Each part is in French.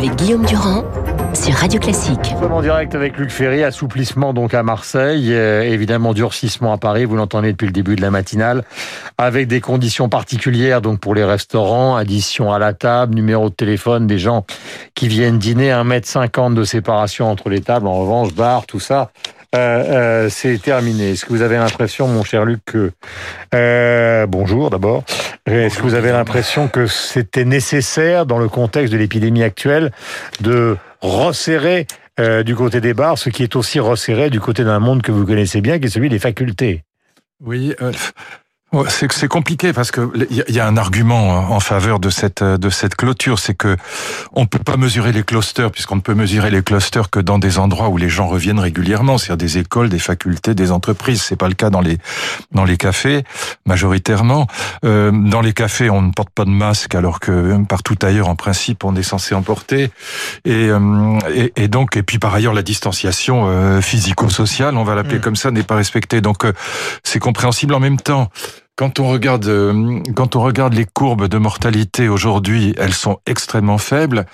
avec Guillaume Durand sur Radio Classique. Nous sommes en direct avec Luc Ferry, assouplissement donc à Marseille, euh, évidemment durcissement à Paris, vous l'entendez depuis le début de la matinale, avec des conditions particulières donc pour les restaurants, addition à la table, numéro de téléphone des gens qui viennent dîner, 1m50 de séparation entre les tables, en revanche, bar, tout ça, euh, euh, c'est terminé. Est-ce que vous avez l'impression, mon cher Luc, que euh, bonjour d'abord. Est-ce que vous avez l'impression que c'était nécessaire dans le contexte de l'épidémie actuelle de resserrer du côté des bars, ce qui est aussi resserré du côté d'un monde que vous connaissez bien, qui est celui des facultés? Oui. Euh... C'est compliqué parce que il y a un argument en faveur de cette de cette clôture, c'est que on peut pas mesurer les clusters puisqu'on ne peut mesurer les clusters que dans des endroits où les gens reviennent régulièrement, c'est-à-dire des écoles, des facultés, des entreprises. C'est pas le cas dans les dans les cafés majoritairement. Euh, dans les cafés, on ne porte pas de masque alors que partout ailleurs, en principe, on est censé en porter. Et, euh, et, et donc et puis par ailleurs, la distanciation euh, physico-sociale, on va l'appeler mmh. comme ça, n'est pas respectée. Donc euh, c'est compréhensible en même temps. Quand on regarde, euh, quand on regarde les courbes de mortalité aujourd'hui, elles sont extrêmement faibles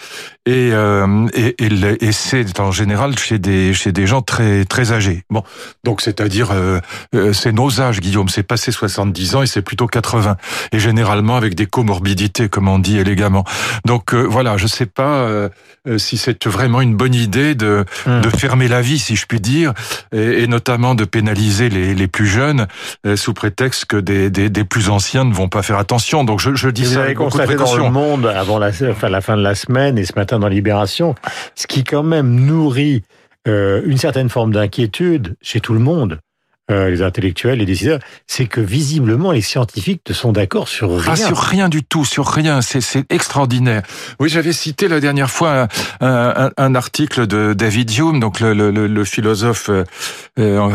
et euh, et, et, et c'est en général chez des chez des gens très très âgés. Bon, donc c'est-à-dire euh, euh c'est nos âges, Guillaume, c'est passé 70 ans et c'est plutôt 80 et généralement avec des comorbidités, comme on dit élégamment. Donc euh, voilà, je sais pas euh, si c'est vraiment une bonne idée de mmh. de fermer la vie, si je puis dire, et, et notamment de pénaliser les les plus jeunes sous prétexte que des des, des, plus anciens ne vont pas faire attention. Donc je, je dis Vous ça avec beaucoup de dans le monde avant la, enfin, la fin de la semaine et ce matin dans Libération, ce qui quand même nourrit euh, une certaine forme d'inquiétude chez tout le monde. Euh, les intellectuels, les décideurs, c'est que visiblement les scientifiques ne sont d'accord sur rien. Ah, sur rien du tout, sur rien. C'est, c'est extraordinaire. Oui, j'avais cité la dernière fois un, un, un article de David Hume, donc le, le, le philosophe, euh,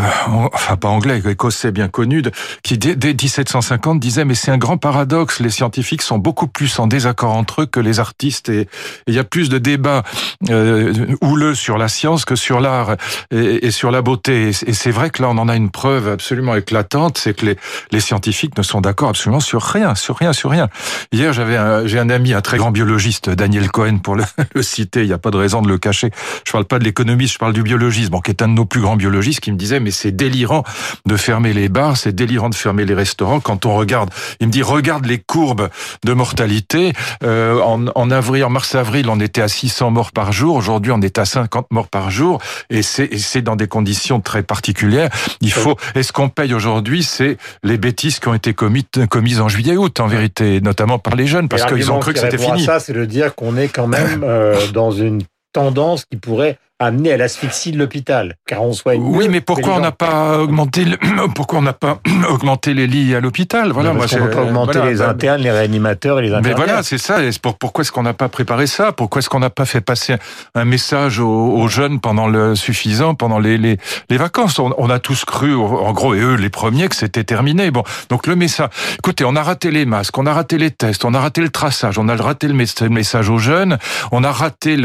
enfin pas anglais, écossais bien connu, de, qui dès, dès 1750 disait mais c'est un grand paradoxe. Les scientifiques sont beaucoup plus en désaccord entre eux que les artistes et il y a plus de débats euh, houleux sur la science que sur l'art et, et sur la beauté. Et c'est vrai que là on en a une preuve absolument éclatante, c'est que les, les scientifiques ne sont d'accord absolument sur rien, sur rien, sur rien. Hier, j'avais j'ai un ami, un très grand biologiste, Daniel Cohen, pour le, le citer, il n'y a pas de raison de le cacher. Je parle pas de l'économiste, je parle du biologiste, bon, qui est un de nos plus grands biologistes, qui me disait, mais c'est délirant de fermer les bars, c'est délirant de fermer les restaurants. Quand on regarde, il me dit, regarde les courbes de mortalité. Euh, en, en avril, en mars-avril, on était à 600 morts par jour. Aujourd'hui, on est à 50 morts par jour, et c'est, et c'est dans des conditions très particulières. Il faut et ce qu'on paye aujourd'hui, c'est les bêtises qui ont été commises, commises en juillet-août, en vérité, notamment par les jeunes, parce qu'ils ont cru que c'était fini. Ça, c'est de dire qu'on est quand même euh, dans une tendance qui pourrait amener à l'asphyxie de l'hôpital, car on soigne. Oui, mais pourquoi on n'a pas augmenté le... pourquoi on n'a pas augmenté les lits à l'hôpital? Voilà, moi, on pas augmenter voilà, les bah, internes, les réanimateurs et les infirmières. Mais voilà, c'est ça. Et pour, pourquoi est-ce qu'on n'a pas préparé ça? Pourquoi est-ce qu'on n'a pas fait passer un message aux, aux, jeunes pendant le suffisant, pendant les les, les vacances? On, on, a tous cru, en gros, et eux les premiers, que c'était terminé. Bon, donc le message. Écoutez, on a raté les masques, on a raté les tests, on a raté le traçage, on a raté le message aux jeunes, on a raté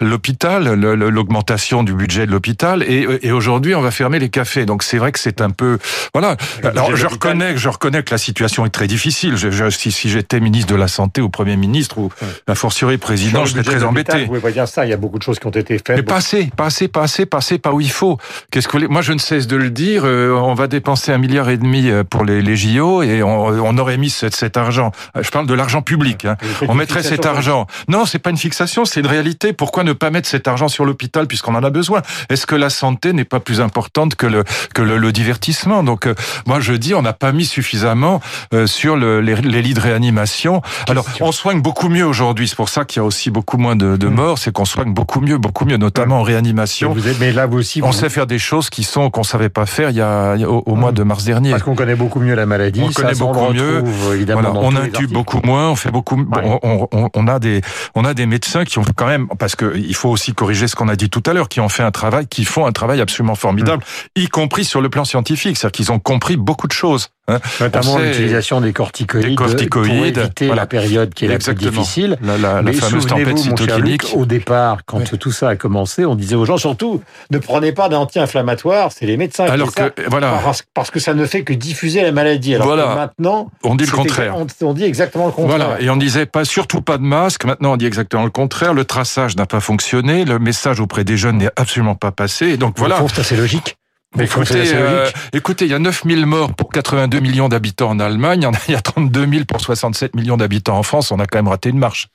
l'hôpital l'augmentation du budget de l'hôpital et, et aujourd'hui on va fermer les cafés. Donc c'est vrai que c'est un peu voilà. Alors je reconnais, je reconnais que la situation est très difficile. Je, je, si, si j'étais ministre de la santé ou premier ministre ou la fortiori président, je serais très embêté. Vous pas dire ça. Il y a beaucoup de choses qui ont été faites. Mais pas assez, pas assez, pas assez, pas où il faut. Qu'est-ce que moi je ne cesse de le dire. on va dépenser un milliard et demi pour les, les JO et on, on aurait mis cet, cet, argent. Je parle de l'argent public. Hein. On mettrait cet argent. Non, c'est pas une fixation, c'est une réalité. Pourquoi ne pas mettre cet argent sur l'hôpital puisqu'on en a besoin Est-ce que la santé n'est pas plus importante que le que le, le divertissement? Donc euh, moi je dis on n'a pas mis suffisamment euh, sur le, les, les, lits de réanimation. Alors on soigne beaucoup mieux aujourd'hui. C'est pour ça qu'il y a aussi beaucoup moins de, de morts. C'est qu'on soigne beaucoup mieux, beaucoup mieux, notamment en réanimation. Mais, vous êtes, mais là vous aussi, on sait faire des choses qui sont qu'on savait pas faire il y a, au, au, mois de mars dernier. Parce qu'on connaît beaucoup mieux la maladie. On connaît beaucoup on mieux. Voilà, on intube beaucoup moins. On fait beaucoup. Ouais. On, on, on, a des on a des médecins qui ont quand même parce que il faut aussi corriger corriger ce qu'on a dit tout à l'heure, qui ont fait un travail, qui font un travail absolument formidable, mm. y compris sur le plan scientifique, c'est-à-dire qu'ils ont compris beaucoup de choses. Hein. Notamment l'utilisation des corticoïdes, pour éviter la période qui est la plus difficile. La, la, la fameuse tempête cytokinique. au départ, quand tout ça a commencé, on disait aux gens surtout ne prenez pas d'anti-inflammatoires, c'est les médecins Alors qui que, ça, voilà. parce, que ça ne fait que diffuser la maladie. Alors voilà. que maintenant, on dit le contraire. On, dit exactement le contraire. Voilà. Et on disait pas surtout pas de masque. Maintenant, on dit exactement le contraire. Le traçage n'a pas fonctionné. Le message auprès des jeunes n'est absolument pas passé. Et donc voilà. C'est assez logique. Mais écoutez, euh, écoutez, il y a 9000 morts pour 82 millions d'habitants en Allemagne, il y a 32 000 pour 67 millions d'habitants en France, on a quand même raté une marche.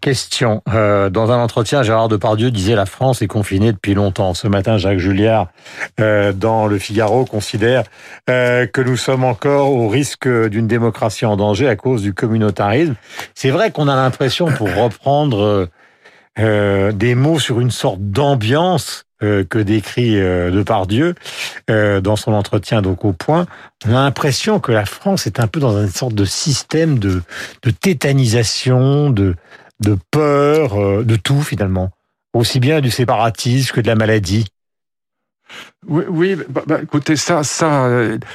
Question. Euh, dans un entretien, Gérard Depardieu disait la France est confinée depuis longtemps. Ce matin, Jacques Julliard, euh, dans Le Figaro, considère euh, que nous sommes encore au risque d'une démocratie en danger à cause du communautarisme. C'est vrai qu'on a l'impression, pour reprendre euh, des mots sur une sorte d'ambiance, que décrit euh, Depardieu euh, dans son entretien donc au point, on a l'impression que la France est un peu dans une sorte de système de, de tétanisation, de, de peur, euh, de tout finalement, aussi bien du séparatisme que de la maladie. Oui, oui bah, bah, écoutez, ça, ça,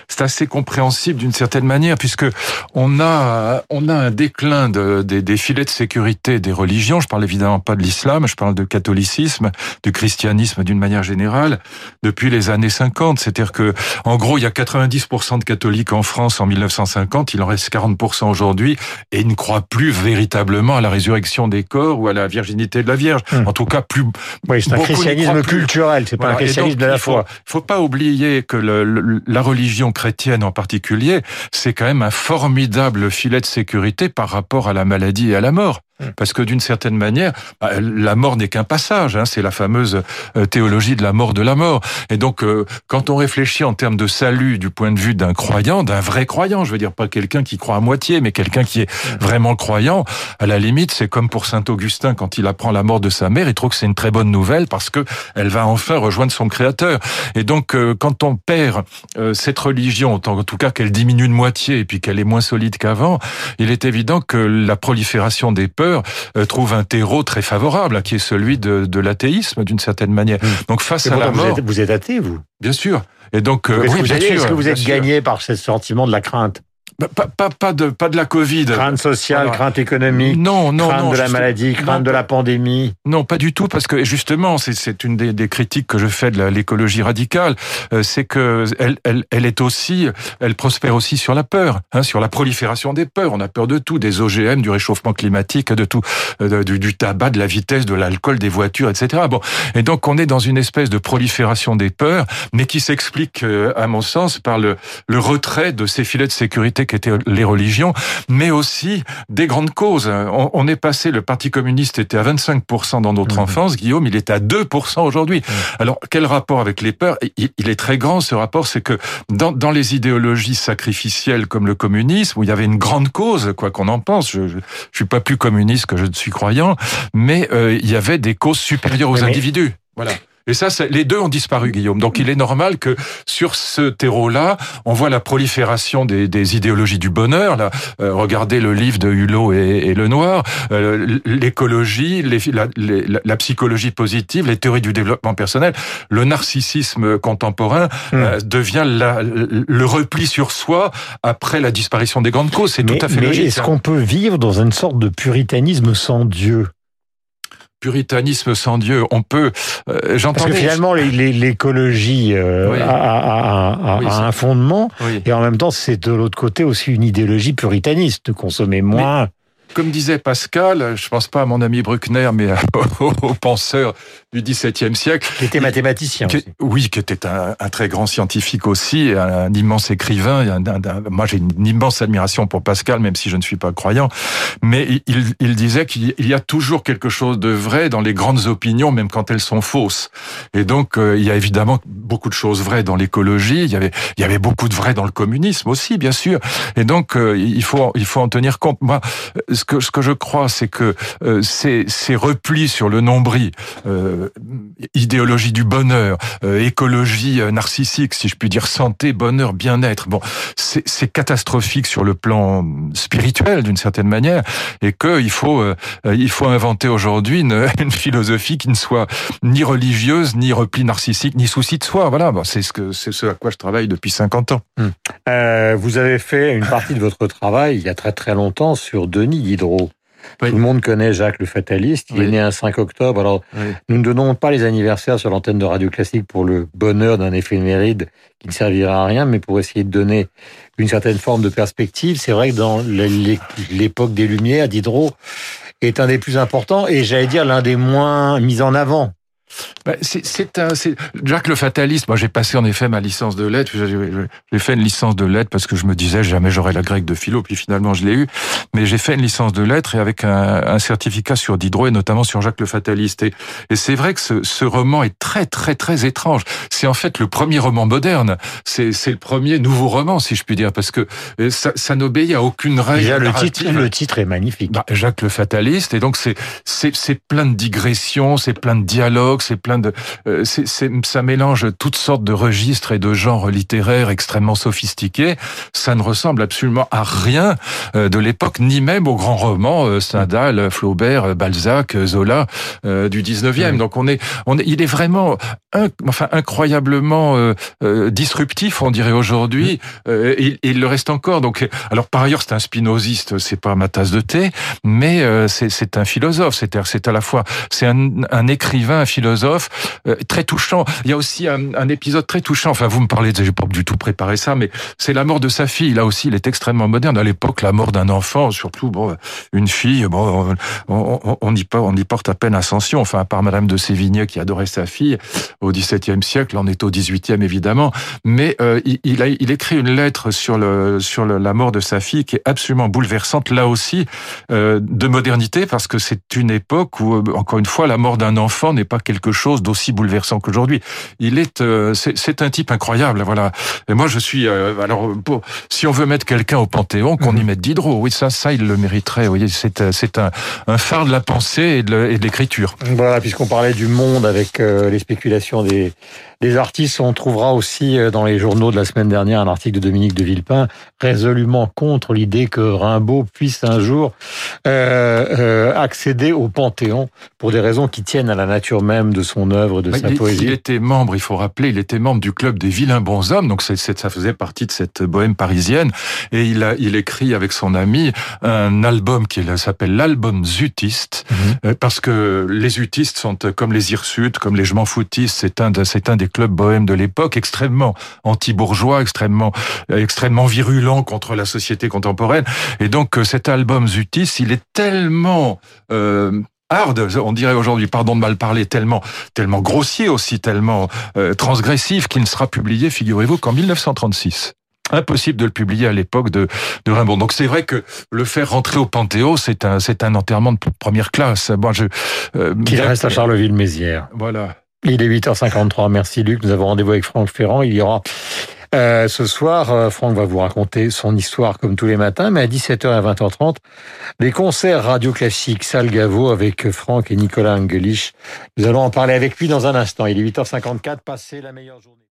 c'est assez compréhensible d'une certaine manière, puisque on a, on a un déclin de, des, des, filets de sécurité des religions. Je parle évidemment pas de l'islam, je parle de catholicisme, du christianisme d'une manière générale, depuis les années 50. C'est-à-dire que, en gros, il y a 90% de catholiques en France en 1950, il en reste 40% aujourd'hui, et ils ne croient plus véritablement à la résurrection des corps ou à la virginité de la Vierge. Hum. En tout cas, plus. Oui, c'est un christianisme culturel, c'est pas voilà. un christianisme donc, de la foi. Faut pas oublier que la religion chrétienne en particulier, c'est quand même un formidable filet de sécurité par rapport à la maladie et à la mort. Parce que d'une certaine manière, bah, la mort n'est qu'un passage. Hein, c'est la fameuse euh, théologie de la mort de la mort. Et donc, euh, quand on réfléchit en termes de salut du point de vue d'un croyant, d'un vrai croyant, je veux dire pas quelqu'un qui croit à moitié, mais quelqu'un qui est vraiment croyant, à la limite, c'est comme pour saint Augustin quand il apprend la mort de sa mère, il trouve que c'est une très bonne nouvelle parce que elle va enfin rejoindre son Créateur. Et donc, euh, quand on perd cette religion, en tout cas qu'elle diminue de moitié et puis qu'elle est moins solide qu'avant, il est évident que la prolifération des peurs euh, trouve un terreau très favorable, qui est celui de, de l'athéisme d'une certaine manière. Mmh. Donc face à la mort, vous êtes, vous êtes athée, vous Bien sûr. Et donc, euh, oui, bien sûr. Est-ce que vous êtes gagné par ce sentiment de la crainte? Pas, pas, pas, de, pas de la Covid. Crainte sociale, crainte économique. Non, non, crainte non. de la maladie, crainte non, de la pandémie. Non, pas du tout, parce que justement, c'est une des, des, critiques que je fais de l'écologie radicale, euh, c'est que elle, elle, elle, est aussi, elle prospère aussi sur la peur, hein, sur la prolifération des peurs. On a peur de tout, des OGM, du réchauffement climatique, de tout, euh, du, du, tabac, de la vitesse, de l'alcool, des voitures, etc. Bon, et donc on est dans une espèce de prolifération des peurs, mais qui s'explique, euh, à mon sens, par le, le retrait de ces filets de sécurité qui étaient les religions mais aussi des grandes causes. On, on, est passé, le Parti communiste était à 25% dans notre mmh. enfance, Guillaume, il est à 2% aujourd'hui. Mmh. Alors, quel rapport avec les peurs? Il, il, est très grand, ce rapport, c'est que dans, dans, les idéologies sacrificielles comme le communisme, où il y avait une grande cause, quoi qu'on en pense, je, je, suis pas plus communiste que je ne suis croyant, mais euh, il y avait des causes supérieures aux mais individus. Voilà. Et ça, les deux ont disparu, Guillaume. Donc il est normal que sur ce terreau-là, on voit la prolifération des, des idéologies du bonheur. Là, euh, regardez le livre de Hulot et, et Lenoir, euh, l'écologie, la, la, la, psychologie positive, les théories du développement personnel, le narcissisme contemporain mmh. euh, devient la, le repli sur soi après la disparition des grandes causes. C'est tout à fait mais logique. Est-ce qu'on peut vivre dans une sorte de puritanisme sans Dieu? Puritanisme sans Dieu. On peut. Euh, Parce que finalement, l'écologie euh, oui. a, a, a, oui, a un fondement, oui. et en même temps, c'est de l'autre côté aussi une idéologie puritaniste, de consommer moins. Mais comme disait Pascal, je pense pas à mon ami Bruckner, mais au penseur du XVIIe siècle. Qui était mathématicien. Qui, oui, qui était un, un, très grand scientifique aussi, un, un immense écrivain. Un, moi, j'ai une immense admiration pour Pascal, même si je ne suis pas croyant. Mais il, il disait qu'il y a toujours quelque chose de vrai dans les grandes opinions, même quand elles sont fausses. Et donc, euh, il y a évidemment beaucoup de choses vraies dans l'écologie. Il y avait, il y avait beaucoup de vrai dans le communisme aussi, bien sûr. Et donc, euh, il faut, il faut en tenir compte. Moi, ce que que je crois, c'est que euh, ces, replis sur le nombril, euh, idéologie du bonheur, euh, écologie narcissique, si je puis dire, santé, bonheur, bien-être, bon, c'est catastrophique sur le plan spirituel d'une certaine manière, et qu'il faut il faut inventer aujourd'hui une, philosophie qui ne soit ni religieuse, ni repli narcissique, ni souci de soi. Voilà, c'est ce que à quoi je travaille depuis 50 ans. Hum. vous avez fait une partie de votre travail il y a très très longtemps sur Denis Diderot. Tout le monde connaît Jacques le Fataliste. Il est né un 5 octobre. Alors, nous ne donnons pas les anniversaires sur l'antenne de Radio Classique pour le bonheur d'un éphéméride qui ne servira à rien, mais pour essayer de donner une certaine forme de perspective. C'est vrai que dans l'époque des Lumières, Diderot est un des plus importants et j'allais dire l'un des moins mis en avant. Bah, c'est un, Jacques le fataliste. Moi, j'ai passé en effet ma licence de lettres. J'ai fait une licence de lettres parce que je me disais jamais j'aurais la grecque de philo. Puis finalement, je l'ai eu. Mais j'ai fait une licence de lettres et avec un, un, certificat sur Diderot et notamment sur Jacques le fataliste. Et, et c'est vrai que ce, ce, roman est très très très étrange. C'est en fait le premier roman moderne. C'est le premier nouveau roman, si je puis dire, parce que euh, ça, ça n'obéit à aucune règle. Déjà, le titre, le titre est magnifique. Bah, Jacques le fataliste. Et donc c'est c'est plein de digressions, c'est plein de dialogues c'est plein de, euh, c'est, ça mélange toutes sortes de registres et de genres littéraires extrêmement sophistiqués. Ça ne ressemble absolument à rien euh, de l'époque, ni même aux grands romans euh, Stendhal, Flaubert, Balzac, Zola du 19e. Donc on est, on est, il est vraiment, enfin incroyablement disruptif, on dirait aujourd'hui. il, il, le reste encore. Donc, alors par ailleurs, c'est un spinoziste, c'est pas ma tasse de thé, mais c'est un philosophe. C'est c'est à la fois, c'est un, un écrivain, un philosophe euh, très touchant. Il y a aussi un, épisode très touchant. Enfin, vous me parlez, j'ai pas du tout préparé ça, mais c'est la mort de sa fille. Là aussi, il est extrêmement moderne. À l'époque, la mort d'un enfant, surtout bon, une fille, bon, on, on, y porte, à peine ascension. Enfin, à part Madame de Sévigné qui adorait sa fille au XVIIe siècle, on est au XVIIIe évidemment, mais euh, il, écrit une lettre sur la mort de sa fille qui est absolument bouleversante. Là aussi, euh, de modernité parce que c'est une époque où, encore une fois, la mort d'un enfant n'est pas quelque quelque chose d'aussi bouleversant qu'aujourd'hui. Il est, euh, c'est un type incroyable, voilà. Et moi, je suis, euh, alors, si on veut mettre quelqu'un au Panthéon, qu'on y mhm. mette Diderot, oui, ça, ça, il le mériterait. Vous voyez, c'est, euh, c'est un, un phare de la pensée et de, l'écriture. Voilà, puisqu'on parlait du monde avec les spéculations des, des artistes, on trouvera aussi dans les journaux de la semaine dernière un article de Dominique de Villepin résolument contre l'idée que Rimbaud puisse un jour euh, accéder au Panthéon pour des raisons qui tiennent à la nature même de son œuvre, de sa poésie. Il était membre, il faut rappeler, il était membre du club des vilains bons hommes, donc ça faisait partie de cette bohème parisienne. Et il a, il écrit avec son ami un album qui s'appelle l'album Zutiste, mhm. euh, parce que les Utistes sont comme les Hirsutes, comme les Je m'en foutistes. C'est un, c'est un des clubs bohèmes de l'époque, extrêmement anti-bourgeois, extrêmement, extrêmement virulent contre la société contemporaine. Et donc euh, cet album Zutiste, il est tellement euh, hard, on dirait aujourd'hui, pardon de mal parler, tellement, tellement grossier aussi, tellement euh, transgressif qu'il ne sera publié, figurez-vous, qu'en 1936 impossible de le publier à l'époque de, de Rimbaud. Donc c'est vrai que le faire rentrer au Panthéon, c'est un, c'est un enterrement de première classe. Moi, je, euh, Qu'il reste à Charleville-Mézières. Voilà. Il est 8h53. Merci Luc. Nous avons rendez-vous avec Franck Ferrand. Il y aura euh, ce soir, euh, Franck va vous raconter son histoire comme tous les matins, mais à 17h et 20h30, les concerts radio classiques Salle Gaveau avec Franck et Nicolas Angelich. Nous allons en parler avec lui dans un instant. Il est 8h54, passé la meilleure journée.